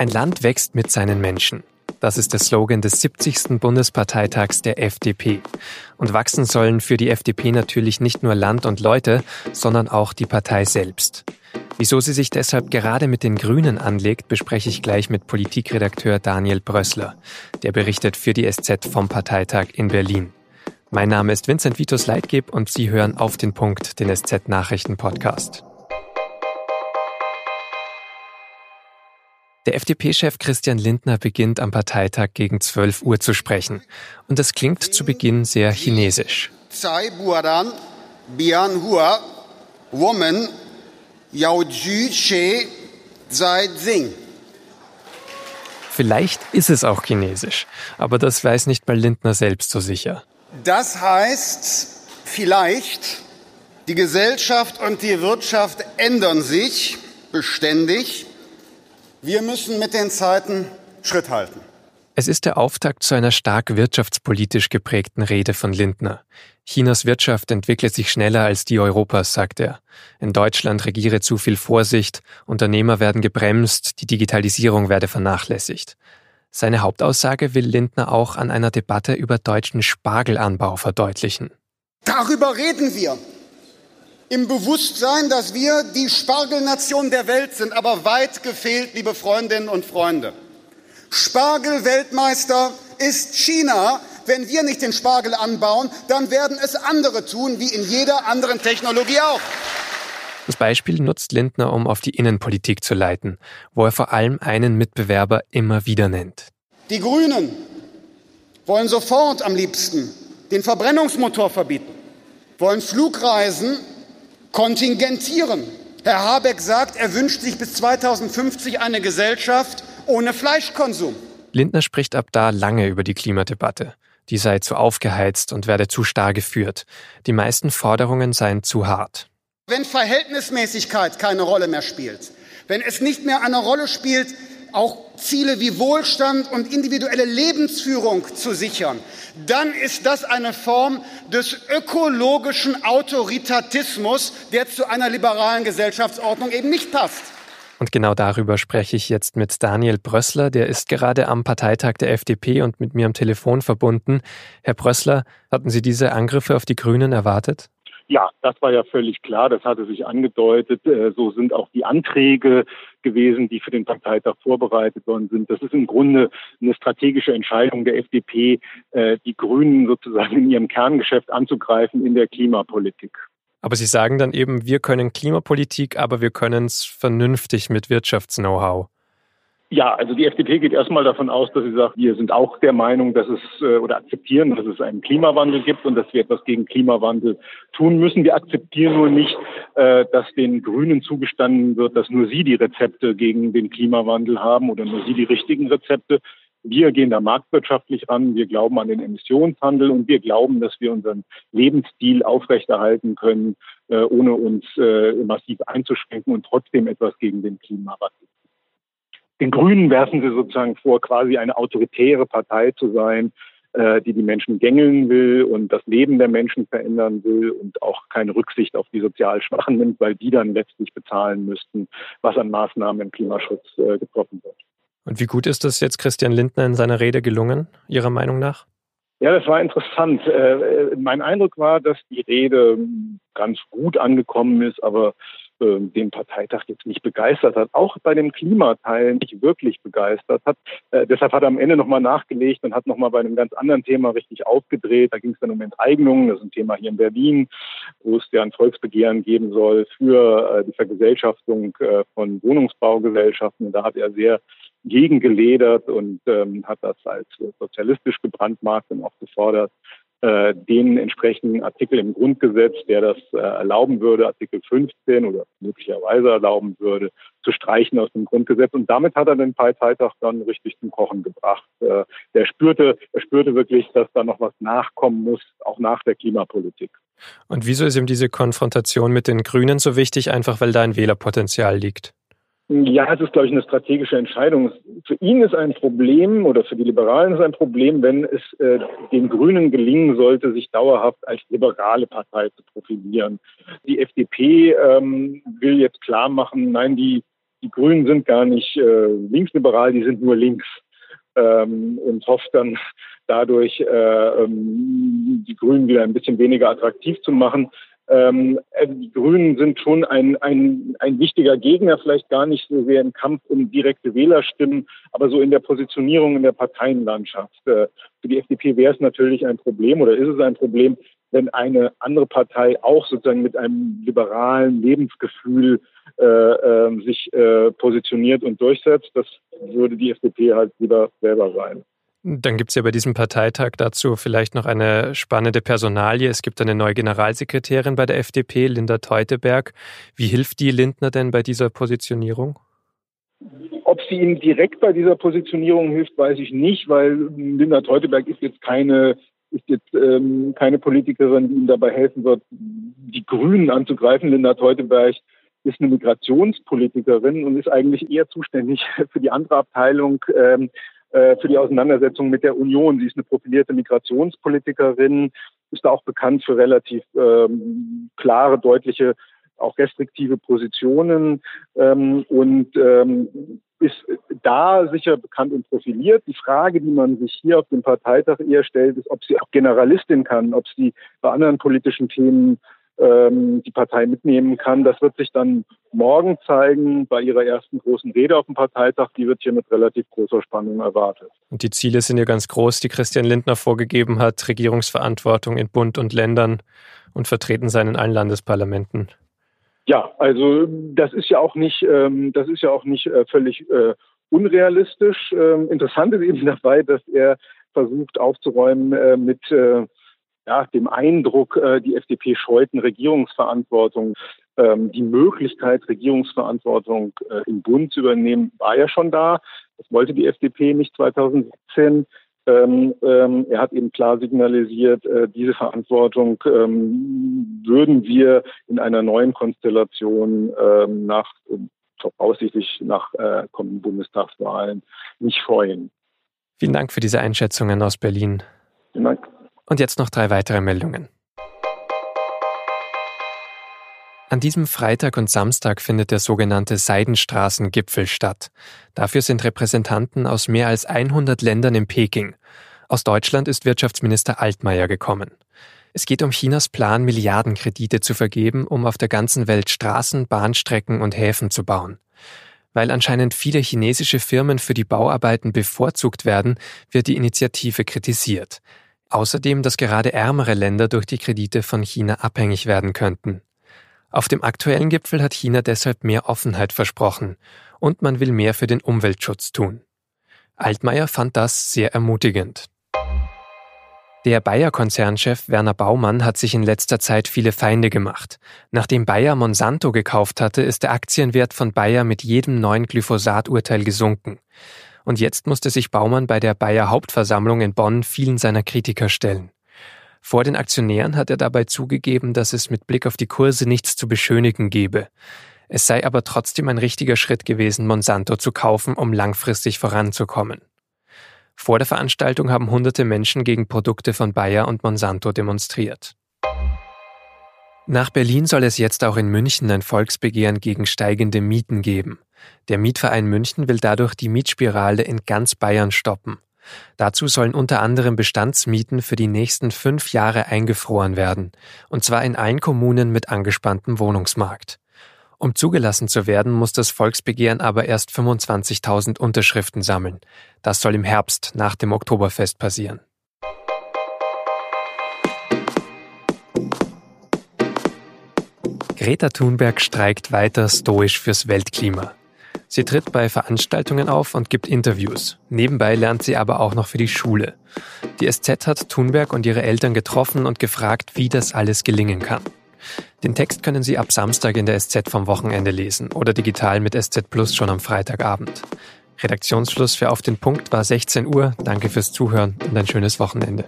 Ein Land wächst mit seinen Menschen. Das ist der Slogan des 70. Bundesparteitags der FDP. Und wachsen sollen für die FDP natürlich nicht nur Land und Leute, sondern auch die Partei selbst. Wieso sie sich deshalb gerade mit den Grünen anlegt, bespreche ich gleich mit Politikredakteur Daniel Brössler. Der berichtet für die SZ vom Parteitag in Berlin. Mein Name ist Vincent Vitus Leitgeb und Sie hören auf den Punkt den SZ Nachrichten Podcast. Der FDP-Chef Christian Lindner beginnt am Parteitag gegen 12 Uhr zu sprechen. Und das klingt zu Beginn sehr chinesisch. Vielleicht ist es auch chinesisch, aber das weiß nicht mal Lindner selbst so sicher. Das heißt, vielleicht, die Gesellschaft und die Wirtschaft ändern sich beständig. Wir müssen mit den Zeiten Schritt halten. Es ist der Auftakt zu einer stark wirtschaftspolitisch geprägten Rede von Lindner. Chinas Wirtschaft entwickle sich schneller als die Europas, sagt er. In Deutschland regiere zu viel Vorsicht, Unternehmer werden gebremst, die Digitalisierung werde vernachlässigt. Seine Hauptaussage will Lindner auch an einer Debatte über deutschen Spargelanbau verdeutlichen. Darüber reden wir im Bewusstsein, dass wir die Spargelnation der Welt sind, aber weit gefehlt, liebe Freundinnen und Freunde. Spargelweltmeister ist China. Wenn wir nicht den Spargel anbauen, dann werden es andere tun, wie in jeder anderen Technologie auch. Das Beispiel nutzt Lindner, um auf die Innenpolitik zu leiten, wo er vor allem einen Mitbewerber immer wieder nennt. Die Grünen wollen sofort am liebsten den Verbrennungsmotor verbieten, wollen Flugreisen kontingentieren. Herr Habeck sagt, er wünscht sich bis 2050 eine Gesellschaft ohne Fleischkonsum. Lindner spricht ab da lange über die Klimadebatte. Die sei zu aufgeheizt und werde zu starr geführt. Die meisten Forderungen seien zu hart. Wenn Verhältnismäßigkeit keine Rolle mehr spielt, wenn es nicht mehr eine Rolle spielt, auch Ziele wie Wohlstand und individuelle Lebensführung zu sichern, dann ist das eine Form des ökologischen Autoritatismus, der zu einer liberalen Gesellschaftsordnung eben nicht passt. Und genau darüber spreche ich jetzt mit Daniel Brössler, der ist gerade am Parteitag der FDP und mit mir am Telefon verbunden. Herr Brössler, hatten Sie diese Angriffe auf die Grünen erwartet? Ja, das war ja völlig klar, das hatte sich angedeutet. Äh, so sind auch die Anträge gewesen, die für den Parteitag vorbereitet worden sind. Das ist im Grunde eine strategische Entscheidung der FDP, äh, die Grünen sozusagen in ihrem Kerngeschäft anzugreifen in der Klimapolitik. Aber Sie sagen dann eben, wir können Klimapolitik, aber wir können es vernünftig mit Wirtschafts-Know-how. Ja, also die FDP geht erstmal davon aus, dass sie sagt, wir sind auch der Meinung, dass es äh, oder akzeptieren, dass es einen Klimawandel gibt und dass wir etwas gegen Klimawandel tun müssen. Wir akzeptieren nur nicht, äh, dass den Grünen zugestanden wird, dass nur sie die Rezepte gegen den Klimawandel haben oder nur sie die richtigen Rezepte. Wir gehen da marktwirtschaftlich ran. Wir glauben an den Emissionshandel und wir glauben, dass wir unseren Lebensstil aufrechterhalten können, äh, ohne uns massiv einzuschränken und trotzdem etwas gegen den Klimawandel den Grünen werfen sie sozusagen vor, quasi eine autoritäre Partei zu sein, äh, die die Menschen gängeln will und das Leben der Menschen verändern will und auch keine Rücksicht auf die sozial Schwachen nimmt, weil die dann letztlich bezahlen müssten, was an Maßnahmen im Klimaschutz äh, getroffen wird. Und wie gut ist das jetzt Christian Lindner in seiner Rede gelungen, Ihrer Meinung nach? Ja, das war interessant. Äh, mein Eindruck war, dass die Rede ganz gut angekommen ist, aber äh, den Parteitag jetzt nicht begeistert hat, auch bei dem Klimateil nicht wirklich begeistert hat. Äh, deshalb hat er am Ende nochmal nachgelegt und hat nochmal bei einem ganz anderen Thema richtig aufgedreht. Da ging es dann um Enteignungen, das ist ein Thema hier in Berlin, wo es ja ein Volksbegehren geben soll für äh, die Vergesellschaftung äh, von Wohnungsbaugesellschaften. Und da hat er sehr gegengeledert und ähm, hat das als sozialistisch gebrandmarkt und auch gefordert, äh, den entsprechenden Artikel im Grundgesetz, der das äh, erlauben würde, Artikel 15 oder möglicherweise erlauben würde, zu streichen aus dem Grundgesetz. Und damit hat er den Parteitag dann richtig zum Kochen gebracht. Äh, der spürte, er spürte wirklich, dass da noch was nachkommen muss, auch nach der Klimapolitik. Und wieso ist ihm diese Konfrontation mit den Grünen so wichtig? Einfach weil da ein Wählerpotenzial liegt. Ja, es ist, glaube ich, eine strategische Entscheidung. Für ihn ist ein Problem oder für die Liberalen ist ein Problem, wenn es äh, den Grünen gelingen sollte, sich dauerhaft als liberale Partei zu profilieren. Die FDP ähm, will jetzt klar machen, nein, die die Grünen sind gar nicht äh, linksliberal, die sind nur links ähm, und hofft dann dadurch, äh, ähm, die Grünen wieder ein bisschen weniger attraktiv zu machen. Ähm, also die Grünen sind schon ein, ein, ein wichtiger Gegner, vielleicht gar nicht so sehr im Kampf um direkte Wählerstimmen, aber so in der Positionierung in der Parteienlandschaft. Äh, für die FDP wäre es natürlich ein Problem oder ist es ein Problem, wenn eine andere Partei auch sozusagen mit einem liberalen Lebensgefühl äh, äh, sich äh, positioniert und durchsetzt. Das würde die FDP halt lieber selber sein. Dann gibt es ja bei diesem Parteitag dazu vielleicht noch eine spannende Personalie. Es gibt eine neue Generalsekretärin bei der FDP, Linda Teuteberg. Wie hilft die Lindner denn bei dieser Positionierung? Ob sie ihm direkt bei dieser Positionierung hilft, weiß ich nicht, weil Linda Teuteberg ist jetzt keine ist jetzt ähm, keine Politikerin, die ihm dabei helfen wird, die Grünen anzugreifen. Linda Teuteberg ist eine Migrationspolitikerin und ist eigentlich eher zuständig für die andere Abteilung, ähm, äh, für die Auseinandersetzung mit der Union. Sie ist eine profilierte Migrationspolitikerin, ist auch bekannt für relativ ähm, klare, deutliche, auch restriktive Positionen ähm, und ähm, ist da sicher bekannt und profiliert. Die Frage, die man sich hier auf dem Parteitag eher stellt, ist, ob sie auch Generalistin kann, ob sie bei anderen politischen Themen ähm, die Partei mitnehmen kann. Das wird sich dann morgen zeigen bei ihrer ersten großen Rede auf dem Parteitag. Die wird hier mit relativ großer Spannung erwartet. Und die Ziele sind ja ganz groß, die Christian Lindner vorgegeben hat. Regierungsverantwortung in Bund und Ländern und vertreten sein in allen Landesparlamenten. Ja, also das ist ja auch nicht, ähm, das ist ja auch nicht äh, völlig äh, unrealistisch. Ähm, interessant ist eben dabei, dass er versucht aufzuräumen äh, mit äh, ja, dem Eindruck, äh, die FDP scheut eine Regierungsverantwortung. Ähm, die Möglichkeit, Regierungsverantwortung äh, im Bund zu übernehmen, war ja schon da. Das wollte die FDP nicht 2017. Ähm, ähm, er hat eben klar signalisiert, äh, diese Verantwortung ähm, würden wir in einer neuen Konstellation ähm, nach voraussichtlich nach äh, kommenden Bundestagswahlen nicht freuen. Vielen Dank für diese Einschätzungen aus Berlin. Vielen Dank. Und jetzt noch drei weitere Meldungen. An diesem Freitag und Samstag findet der sogenannte Seidenstraßengipfel statt. Dafür sind Repräsentanten aus mehr als 100 Ländern in Peking. Aus Deutschland ist Wirtschaftsminister Altmaier gekommen. Es geht um Chinas Plan, Milliardenkredite zu vergeben, um auf der ganzen Welt Straßen, Bahnstrecken und Häfen zu bauen. Weil anscheinend viele chinesische Firmen für die Bauarbeiten bevorzugt werden, wird die Initiative kritisiert. Außerdem, dass gerade ärmere Länder durch die Kredite von China abhängig werden könnten. Auf dem aktuellen Gipfel hat China deshalb mehr Offenheit versprochen und man will mehr für den Umweltschutz tun. Altmaier fand das sehr ermutigend. Der Bayer-Konzernchef Werner Baumann hat sich in letzter Zeit viele Feinde gemacht. Nachdem Bayer Monsanto gekauft hatte, ist der Aktienwert von Bayer mit jedem neuen Glyphosat-Urteil gesunken. Und jetzt musste sich Baumann bei der Bayer Hauptversammlung in Bonn vielen seiner Kritiker stellen. Vor den Aktionären hat er dabei zugegeben, dass es mit Blick auf die Kurse nichts zu beschönigen gebe. Es sei aber trotzdem ein richtiger Schritt gewesen, Monsanto zu kaufen, um langfristig voranzukommen. Vor der Veranstaltung haben hunderte Menschen gegen Produkte von Bayer und Monsanto demonstriert. Nach Berlin soll es jetzt auch in München ein Volksbegehren gegen steigende Mieten geben. Der Mietverein München will dadurch die Mietspirale in ganz Bayern stoppen. Dazu sollen unter anderem Bestandsmieten für die nächsten fünf Jahre eingefroren werden, und zwar in allen Kommunen mit angespanntem Wohnungsmarkt. Um zugelassen zu werden, muss das Volksbegehren aber erst 25.000 Unterschriften sammeln. Das soll im Herbst nach dem Oktoberfest passieren. Greta Thunberg streikt weiter stoisch fürs Weltklima. Sie tritt bei Veranstaltungen auf und gibt Interviews. Nebenbei lernt sie aber auch noch für die Schule. Die SZ hat Thunberg und ihre Eltern getroffen und gefragt, wie das alles gelingen kann. Den Text können Sie ab Samstag in der SZ vom Wochenende lesen oder digital mit SZ Plus schon am Freitagabend. Redaktionsschluss für Auf den Punkt war 16 Uhr. Danke fürs Zuhören und ein schönes Wochenende.